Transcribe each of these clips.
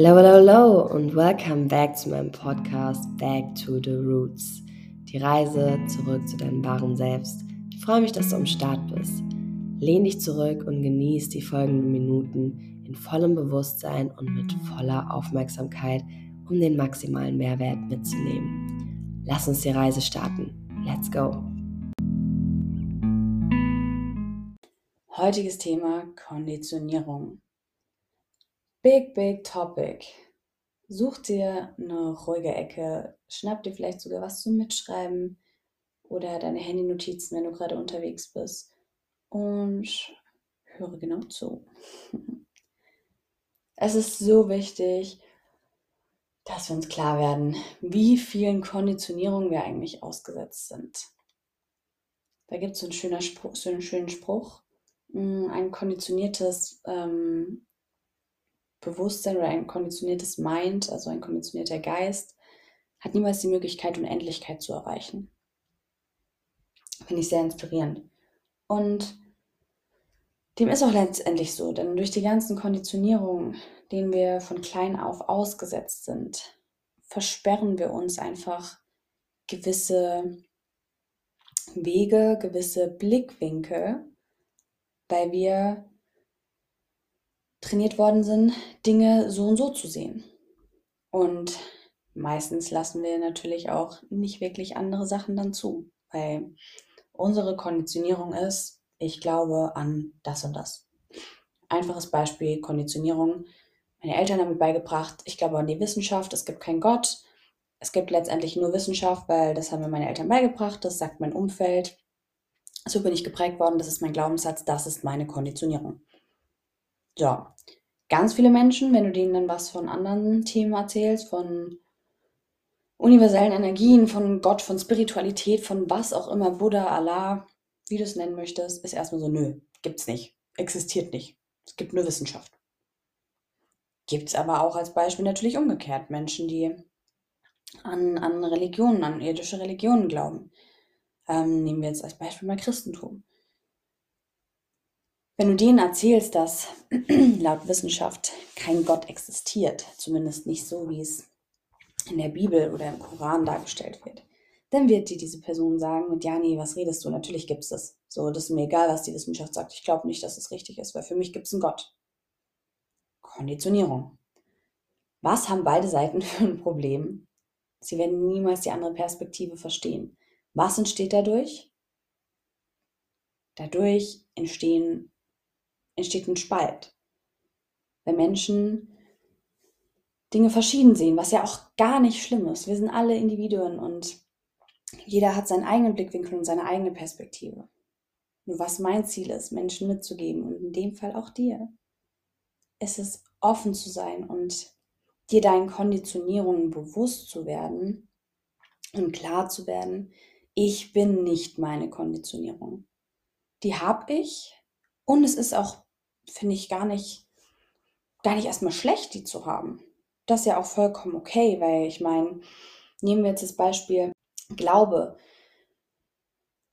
Hello, hello, hello und welcome back zu meinem Podcast Back to the Roots. Die Reise zurück zu deinem wahren Selbst. Ich freue mich, dass du am Start bist. Lehn dich zurück und genieß die folgenden Minuten in vollem Bewusstsein und mit voller Aufmerksamkeit, um den maximalen Mehrwert mitzunehmen. Lass uns die Reise starten. Let's go! Heutiges Thema Konditionierung. Big, big topic. Such dir eine ruhige Ecke, schnapp dir vielleicht sogar was zum Mitschreiben oder deine Handynotizen, wenn du gerade unterwegs bist und höre genau zu. Es ist so wichtig, dass wir uns klar werden, wie vielen Konditionierungen wir eigentlich ausgesetzt sind. Da gibt es so, einen schönen Spruch, hm, ein konditioniertes ähm, Bewusstsein oder ein konditioniertes Mind, also ein konditionierter Geist, hat niemals die Möglichkeit, Unendlichkeit zu erreichen. Finde ich sehr inspirierend. Und dem ist auch letztendlich so, denn durch die ganzen Konditionierungen, denen wir von klein auf ausgesetzt sind, versperren wir uns einfach gewisse Wege, gewisse Blickwinkel, weil wir trainiert worden sind, Dinge so und so zu sehen. Und meistens lassen wir natürlich auch nicht wirklich andere Sachen dann zu, weil unsere Konditionierung ist, ich glaube an das und das. Einfaches Beispiel, Konditionierung. Meine Eltern haben mir beigebracht, ich glaube an die Wissenschaft, es gibt keinen Gott. Es gibt letztendlich nur Wissenschaft, weil das haben mir meine Eltern beigebracht, das sagt mein Umfeld. So bin ich geprägt worden, das ist mein Glaubenssatz, das ist meine Konditionierung. So, ganz viele Menschen, wenn du denen dann was von anderen Themen erzählst, von universellen Energien, von Gott, von Spiritualität, von was auch immer, Buddha, Allah, wie du es nennen möchtest, ist erstmal so, nö, gibt's nicht, existiert nicht. Es gibt nur Wissenschaft. Gibt es aber auch als Beispiel natürlich umgekehrt Menschen, die an, an Religionen, an irdische Religionen glauben. Ähm, nehmen wir jetzt als Beispiel mal Christentum. Wenn du denen erzählst, dass laut Wissenschaft kein Gott existiert, zumindest nicht so, wie es in der Bibel oder im Koran dargestellt wird, dann wird dir diese Person sagen, mit Jani, was redest du? Natürlich gibt es das. So, das ist mir egal, was die Wissenschaft sagt. Ich glaube nicht, dass es richtig ist, weil für mich gibt es einen Gott. Konditionierung. Was haben beide Seiten für ein Problem? Sie werden niemals die andere Perspektive verstehen. Was entsteht dadurch? Dadurch entstehen entsteht ein Spalt. Wenn Menschen Dinge verschieden sehen, was ja auch gar nicht schlimm ist. Wir sind alle Individuen und jeder hat seinen eigenen Blickwinkel und seine eigene Perspektive. Nur was mein Ziel ist, Menschen mitzugeben und in dem Fall auch dir, ist es offen zu sein und dir deinen Konditionierungen bewusst zu werden und klar zu werden, ich bin nicht meine Konditionierung. Die habe ich und es ist auch finde ich gar nicht, gar nicht erstmal schlecht, die zu haben. Das ist ja auch vollkommen okay, weil ich meine, nehmen wir jetzt das Beispiel Glaube.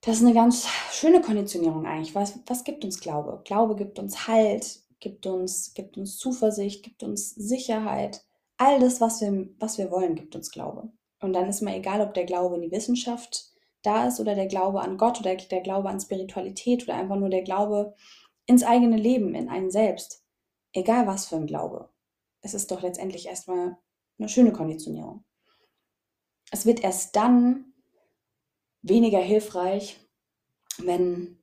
Das ist eine ganz schöne Konditionierung eigentlich. Was, was gibt uns Glaube? Glaube gibt uns Halt, gibt uns, gibt uns Zuversicht, gibt uns Sicherheit. All das, was wir, was wir wollen, gibt uns Glaube. Und dann ist mir egal, ob der Glaube in die Wissenschaft da ist oder der Glaube an Gott oder der Glaube an Spiritualität oder einfach nur der Glaube ins eigene Leben, in einen selbst. Egal was für ein Glaube. Es ist doch letztendlich erstmal eine schöne Konditionierung. Es wird erst dann weniger hilfreich, wenn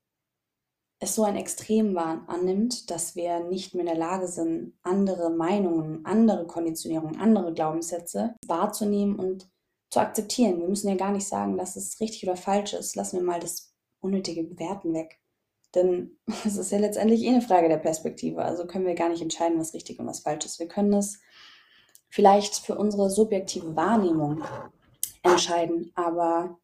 es so ein Extremwahn annimmt, dass wir nicht mehr in der Lage sind, andere Meinungen, andere Konditionierungen, andere Glaubenssätze wahrzunehmen und zu akzeptieren. Wir müssen ja gar nicht sagen, dass es richtig oder falsch ist. Lassen wir mal das unnötige Bewerten weg. Denn es ist ja letztendlich eh eine Frage der Perspektive. Also können wir gar nicht entscheiden, was richtig und was falsch ist. Wir können es vielleicht für unsere subjektive Wahrnehmung entscheiden, aber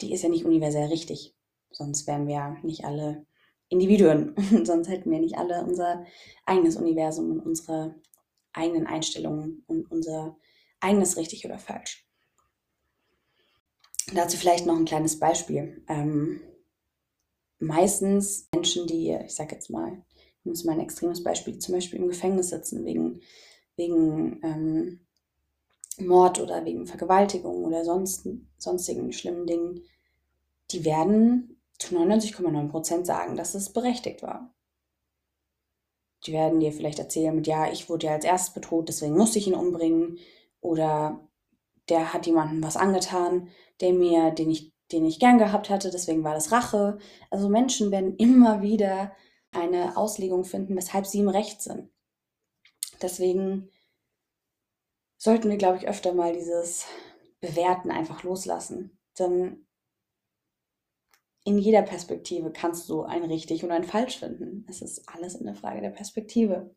die ist ja nicht universell richtig. Sonst wären wir nicht alle Individuen. Sonst hätten wir nicht alle unser eigenes Universum und unsere eigenen Einstellungen und unser eigenes richtig oder falsch. Dazu vielleicht noch ein kleines Beispiel. Ähm, meistens Menschen, die, ich sage jetzt mal, ich muss mal ein extremes Beispiel, zum Beispiel im Gefängnis sitzen wegen wegen ähm, Mord oder wegen Vergewaltigung oder sonst, sonstigen schlimmen Dingen, die werden zu 99,9 Prozent sagen, dass es berechtigt war. Die werden dir vielleicht erzählen mit, ja, ich wurde ja als erstes bedroht, deswegen musste ich ihn umbringen. Oder der hat jemandem was angetan, der mir, den ich, den ich gern gehabt hatte, deswegen war das Rache. Also Menschen werden immer wieder eine Auslegung finden, weshalb sie im Recht sind. Deswegen sollten wir, glaube ich, öfter mal dieses Bewerten einfach loslassen. Denn in jeder Perspektive kannst du ein richtig und ein falsch finden. Es ist alles in der Frage der Perspektive.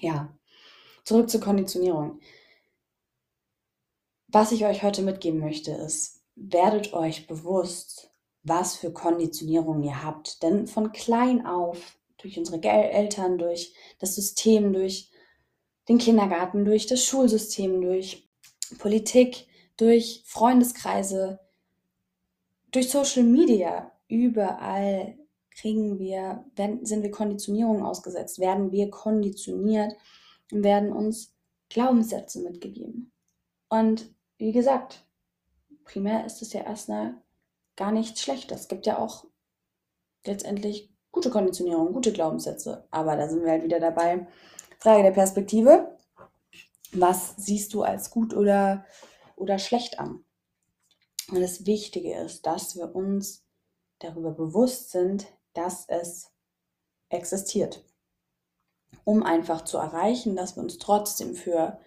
Ja, zurück zur Konditionierung. Was ich euch heute mitgeben möchte, ist, werdet euch bewusst, was für Konditionierungen ihr habt. Denn von klein auf, durch unsere Eltern, durch das System, durch den Kindergarten, durch das Schulsystem, durch Politik, durch Freundeskreise, durch Social Media, überall kriegen wir, wenn, sind wir Konditionierungen ausgesetzt, werden wir konditioniert und werden uns Glaubenssätze mitgegeben. Und wie gesagt, primär ist es ja erstmal gar nichts Schlechtes. Es gibt ja auch letztendlich gute Konditionierung, gute Glaubenssätze. Aber da sind wir halt wieder dabei, Frage der Perspektive. Was siehst du als gut oder, oder schlecht an? Und das Wichtige ist, dass wir uns darüber bewusst sind, dass es existiert. Um einfach zu erreichen, dass wir uns trotzdem für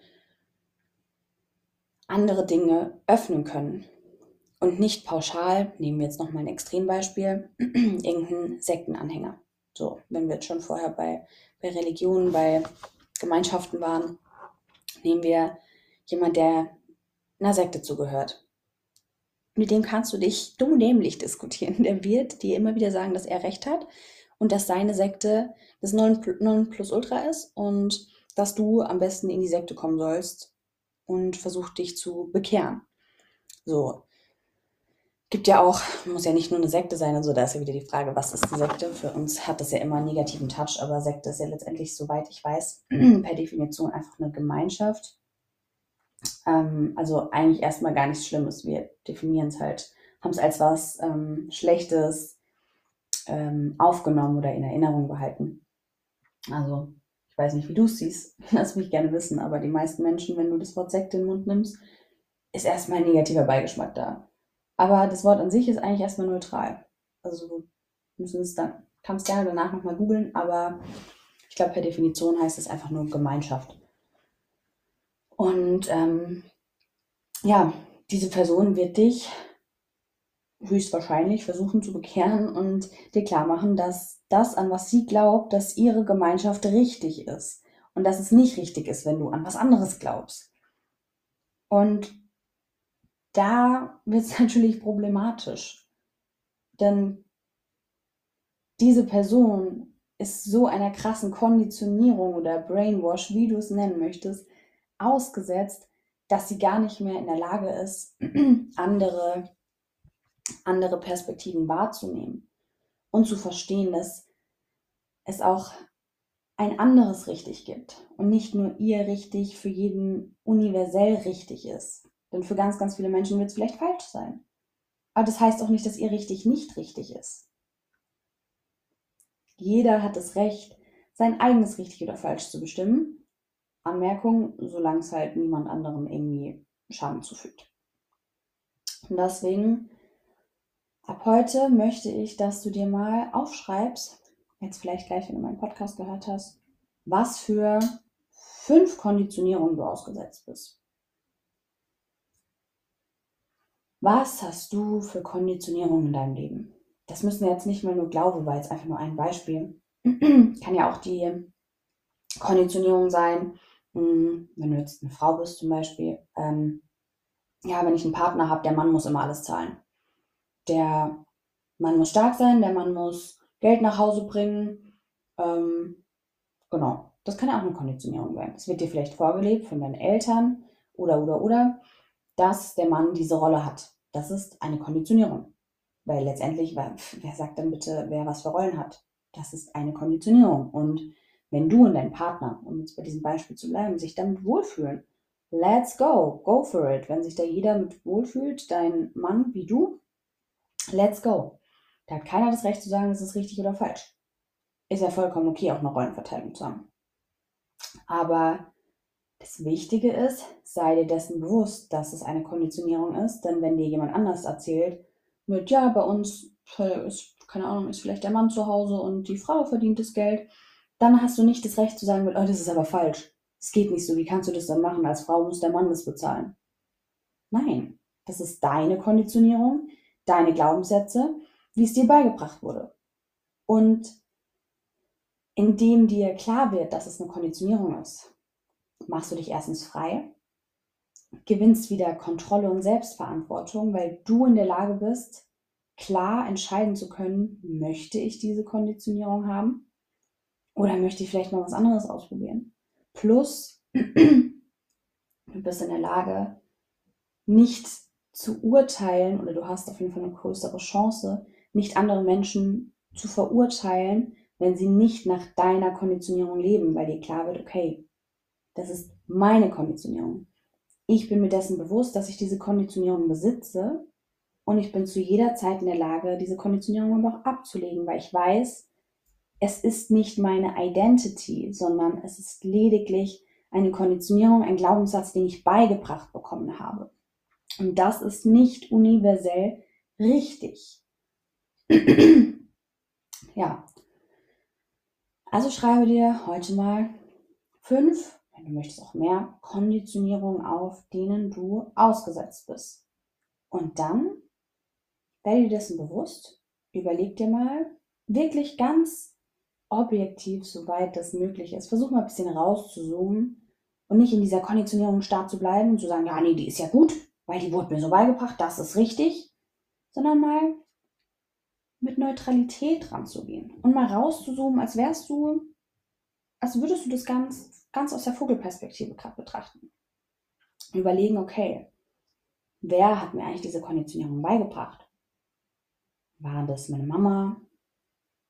andere Dinge öffnen können. Und nicht pauschal, nehmen wir jetzt nochmal ein Extrembeispiel, irgendeinen Sektenanhänger. So, wenn wir jetzt schon vorher bei bei Religionen, bei Gemeinschaften waren, nehmen wir jemand, der einer Sekte zugehört. Mit dem kannst du dich dumm dämlich diskutieren. Der wird dir immer wieder sagen, dass er recht hat und dass seine Sekte das Nonplusultra ist und dass du am besten in die Sekte kommen sollst und versuch dich zu bekehren. So, gibt ja auch, muss ja nicht nur eine Sekte sein, also da ist ja wieder die Frage, was ist eine Sekte? Für uns hat das ja immer einen negativen Touch, aber Sekte ist ja letztendlich, soweit ich weiß, per Definition einfach eine Gemeinschaft. Ähm, also eigentlich erstmal gar nichts Schlimmes. Wir definieren es halt, haben es als was ähm, Schlechtes ähm, aufgenommen oder in Erinnerung behalten. Also, ich weiß nicht, wie du es siehst, lass mich gerne wissen, aber die meisten Menschen, wenn du das Wort Sekte in den Mund nimmst, ist erstmal ein negativer Beigeschmack da. Aber das Wort an sich ist eigentlich erstmal neutral. Also müssen es dann, kannst gerne danach nochmal googeln, aber ich glaube, per Definition heißt es einfach nur Gemeinschaft. Und ähm, ja, diese Person wird dich höchstwahrscheinlich versuchen zu bekehren und dir klar machen, dass das, an was sie glaubt, dass ihre Gemeinschaft richtig ist. Und dass es nicht richtig ist, wenn du an was anderes glaubst. Und da wird es natürlich problematisch. Denn diese Person ist so einer krassen Konditionierung oder Brainwash, wie du es nennen möchtest, ausgesetzt, dass sie gar nicht mehr in der Lage ist, andere, andere Perspektiven wahrzunehmen und zu verstehen, dass es auch ein anderes richtig gibt und nicht nur ihr richtig für jeden universell richtig ist. Denn für ganz, ganz viele Menschen wird es vielleicht falsch sein. Aber das heißt auch nicht, dass ihr richtig nicht richtig ist. Jeder hat das Recht, sein eigenes richtig oder falsch zu bestimmen. Anmerkung, solange es halt niemand anderem irgendwie Schaden zufügt. Und deswegen, ab heute möchte ich, dass du dir mal aufschreibst, jetzt vielleicht gleich, wenn du meinen Podcast gehört hast, was für fünf Konditionierungen du ausgesetzt bist. Was hast du für Konditionierung in deinem Leben? Das müssen wir jetzt nicht mal nur Glaube, weil es einfach nur ein Beispiel. Kann ja auch die Konditionierung sein, hm, wenn du jetzt eine Frau bist zum Beispiel. Ähm, ja, wenn ich einen Partner habe, der Mann muss immer alles zahlen. Der Mann muss stark sein, der Mann muss Geld nach Hause bringen. Ähm, genau, das kann ja auch eine Konditionierung sein. Das wird dir vielleicht vorgelebt von deinen Eltern oder, oder, oder dass der Mann diese Rolle hat. Das ist eine Konditionierung. Weil letztendlich, wer sagt dann bitte, wer was für Rollen hat? Das ist eine Konditionierung. Und Wenn du und dein Partner, um jetzt bei diesem Beispiel zu bleiben, sich damit wohlfühlen, let's go, go for it. Wenn sich da jeder mit wohlfühlt, dein Mann wie du, let's go. Da hat keiner das Recht zu sagen, das ist richtig oder falsch. Ist ja vollkommen okay, auch eine Rollenverteilung zu haben. Aber das Wichtige ist, sei dir dessen bewusst, dass es eine Konditionierung ist, denn wenn dir jemand anders erzählt, mit, ja, bei uns ist, keine Ahnung, ist vielleicht der Mann zu Hause und die Frau verdient das Geld, dann hast du nicht das Recht zu sagen, mit, oh, das ist aber falsch. Es geht nicht so, wie kannst du das dann machen? Als Frau muss der Mann das bezahlen. Nein, das ist deine Konditionierung, deine Glaubenssätze, wie es dir beigebracht wurde. Und indem dir klar wird, dass es eine Konditionierung ist, machst du dich erstens frei, gewinnst wieder Kontrolle und Selbstverantwortung, weil du in der Lage bist, klar entscheiden zu können, möchte ich diese Konditionierung haben oder möchte ich vielleicht mal was anderes ausprobieren. Plus, du bist in der Lage, nicht zu urteilen oder du hast auf jeden Fall eine größere Chance, nicht andere Menschen zu verurteilen, wenn sie nicht nach deiner Konditionierung leben, weil dir klar wird, okay, das ist meine Konditionierung. Ich bin mir dessen bewusst, dass ich diese Konditionierung besitze und ich bin zu jeder Zeit in der Lage, diese Konditionierung aber auch abzulegen, weil ich weiß, es ist nicht meine Identity, sondern es ist lediglich eine Konditionierung, ein Glaubenssatz, den ich beigebracht bekommen habe. Und das ist nicht universell richtig. ja. Also schreibe dir heute mal fünf wenn du möchtest auch mehr, Konditionierungen auf, denen du ausgesetzt bist. Und dann werde dir dessen bewusst, überleg dir mal wirklich ganz objektiv, soweit das möglich ist. Versuch mal ein bisschen rauszuzoomen und nicht in dieser Konditionierung stark zu bleiben und zu sagen, ja, nee, die ist ja gut, weil die wurde mir so beigebracht, das ist richtig, sondern mal mit Neutralität ranzugehen und mal rauszuzoomen, als wärst du, als würdest du das ganz ganz aus der Vogelperspektive gerade betrachten. Überlegen, okay, wer hat mir eigentlich diese Konditionierung beigebracht? War das meine Mama?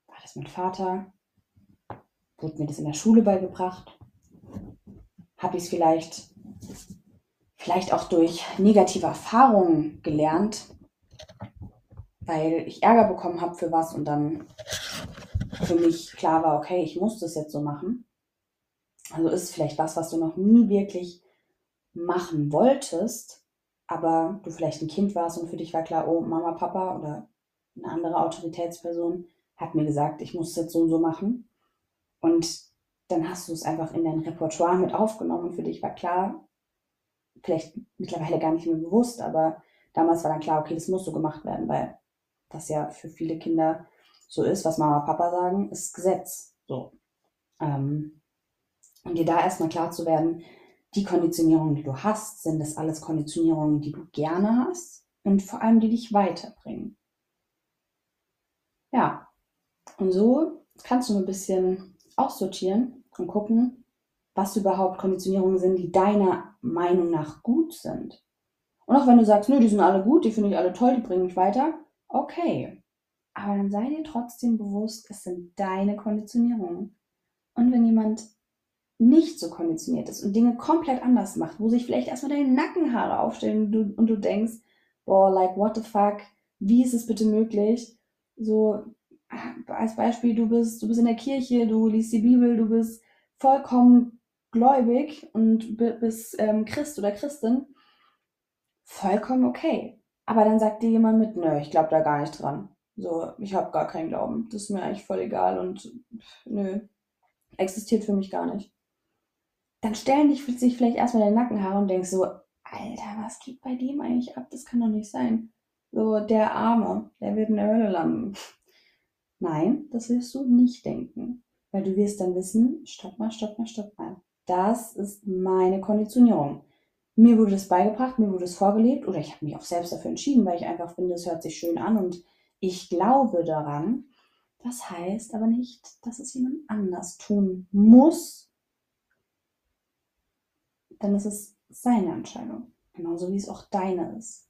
War das mein Vater? Wurde mir das in der Schule beigebracht? Habe ich es vielleicht, vielleicht auch durch negative Erfahrungen gelernt, weil ich Ärger bekommen habe für was und dann für mich klar war, okay, ich muss das jetzt so machen. Also ist es vielleicht was, was du noch nie wirklich machen wolltest, aber du vielleicht ein Kind warst und für dich war klar, oh, Mama, Papa oder eine andere Autoritätsperson hat mir gesagt, ich muss es jetzt so und so machen. Und dann hast du es einfach in dein Repertoire mit aufgenommen und für dich war klar, vielleicht mittlerweile gar nicht mehr bewusst, aber damals war dann klar, okay, das muss so gemacht werden, weil das ja für viele Kinder so ist, was Mama, Papa sagen, ist Gesetz. So. Ähm, und dir da erstmal klar zu werden, die Konditionierungen, die du hast, sind das alles Konditionierungen, die du gerne hast und vor allem, die dich weiterbringen. Ja, und so kannst du ein bisschen aussortieren und gucken, was überhaupt Konditionierungen sind, die deiner Meinung nach gut sind. Und auch wenn du sagst, nö, die sind alle gut, die finde ich alle toll, die bringen mich weiter, okay. Aber dann sei dir trotzdem bewusst, es sind deine Konditionierungen. Und wenn jemand nicht so konditioniert ist und Dinge komplett anders macht, wo sich vielleicht erstmal deine Nackenhaare aufstellen und du, und du denkst, boah, like, what the fuck, wie ist es bitte möglich? So, als Beispiel, du bist, du bist in der Kirche, du liest die Bibel, du bist vollkommen gläubig und bist ähm, Christ oder Christin, vollkommen okay. Aber dann sagt dir jemand mit, nö, ich glaube da gar nicht dran. So, ich habe gar keinen Glauben. Das ist mir eigentlich voll egal und nö, existiert für mich gar nicht dann stellen dich sich vielleicht erstmal deine Nackenhaare und denkst so, Alter, was geht bei dem eigentlich ab? Das kann doch nicht sein. So, der Arme, der wird in der Hölle landen. Nein, das wirst du nicht denken. Weil du wirst dann wissen, stopp mal, stopp mal, stopp mal. Das ist meine Konditionierung. Mir wurde das beigebracht, mir wurde es vorgelebt oder ich habe mich auch selbst dafür entschieden, weil ich einfach finde, es hört sich schön an und ich glaube daran. Das heißt aber nicht, dass es jemand anders tun muss, dann ist es seine Entscheidung. Genauso wie es auch deine ist.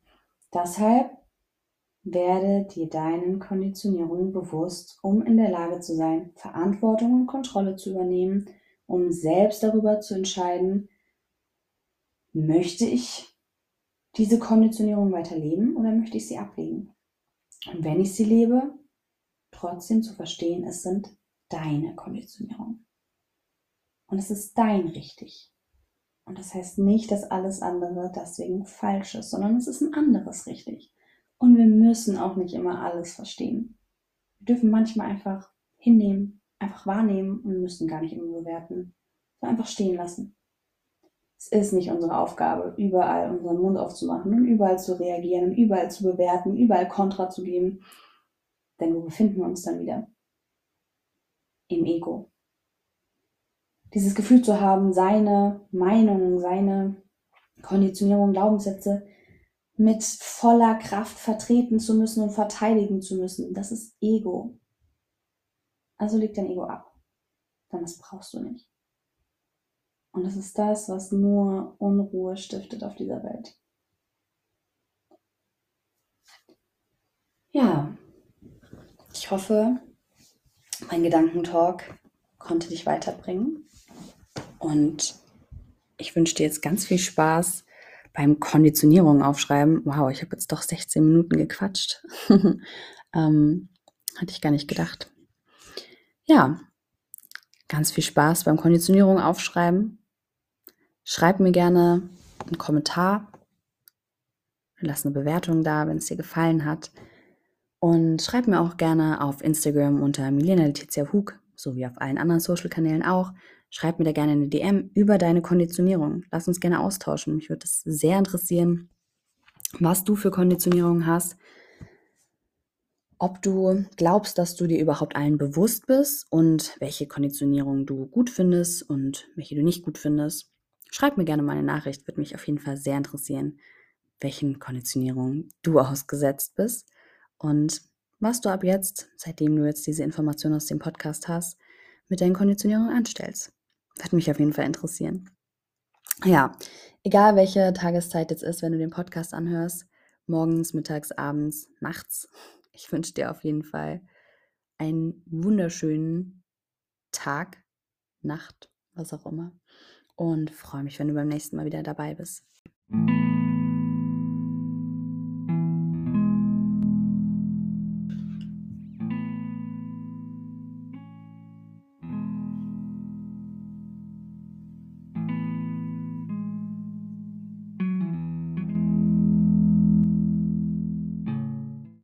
Deshalb werde dir deinen Konditionierungen bewusst, um in der Lage zu sein, Verantwortung und Kontrolle zu übernehmen, um selbst darüber zu entscheiden, möchte ich diese Konditionierung weiterleben oder möchte ich sie ablegen? Und wenn ich sie lebe, trotzdem zu verstehen, es sind deine Konditionierungen. Und es ist dein richtig. Und das heißt nicht, dass alles andere deswegen falsch ist, sondern es ist ein anderes richtig. Und wir müssen auch nicht immer alles verstehen. Wir dürfen manchmal einfach hinnehmen, einfach wahrnehmen und müssen gar nicht immer bewerten. So einfach stehen lassen. Es ist nicht unsere Aufgabe, überall unseren Mund aufzumachen und überall zu reagieren und überall zu bewerten, überall Kontra zu geben. Denn wo befinden wir uns dann wieder? Im Ego. Dieses Gefühl zu haben, seine Meinung, seine Konditionierung, Glaubenssätze mit voller Kraft vertreten zu müssen und verteidigen zu müssen, das ist Ego. Also leg dein Ego ab. Denn das brauchst du nicht. Und es ist das, was nur Unruhe stiftet auf dieser Welt. Ja, ich hoffe, mein Gedankentalk konnte dich weiterbringen. Und ich wünsche dir jetzt ganz viel Spaß beim Konditionierung aufschreiben. Wow, ich habe jetzt doch 16 Minuten gequatscht. ähm, hatte ich gar nicht gedacht. Ja, ganz viel Spaß beim Konditionierung aufschreiben. Schreib mir gerne einen Kommentar. Lass eine Bewertung da, wenn es dir gefallen hat. Und schreib mir auch gerne auf Instagram unter Milena Letizia Hug, sowie auf allen anderen Social-Kanälen auch. Schreib mir da gerne eine DM über deine Konditionierung. Lass uns gerne austauschen. Mich würde es sehr interessieren, was du für Konditionierung hast. Ob du glaubst, dass du dir überhaupt allen bewusst bist und welche Konditionierung du gut findest und welche du nicht gut findest. Schreib mir gerne mal eine Nachricht, würde mich auf jeden Fall sehr interessieren, welchen Konditionierungen du ausgesetzt bist und was du ab jetzt, seitdem du jetzt diese Information aus dem Podcast hast, mit deinen Konditionierungen anstellst. Würde mich auf jeden Fall interessieren. Ja, egal welche Tageszeit jetzt ist, wenn du den Podcast anhörst, morgens, mittags, abends, nachts, ich wünsche dir auf jeden Fall einen wunderschönen Tag, Nacht, was auch immer und freue mich, wenn du beim nächsten Mal wieder dabei bist.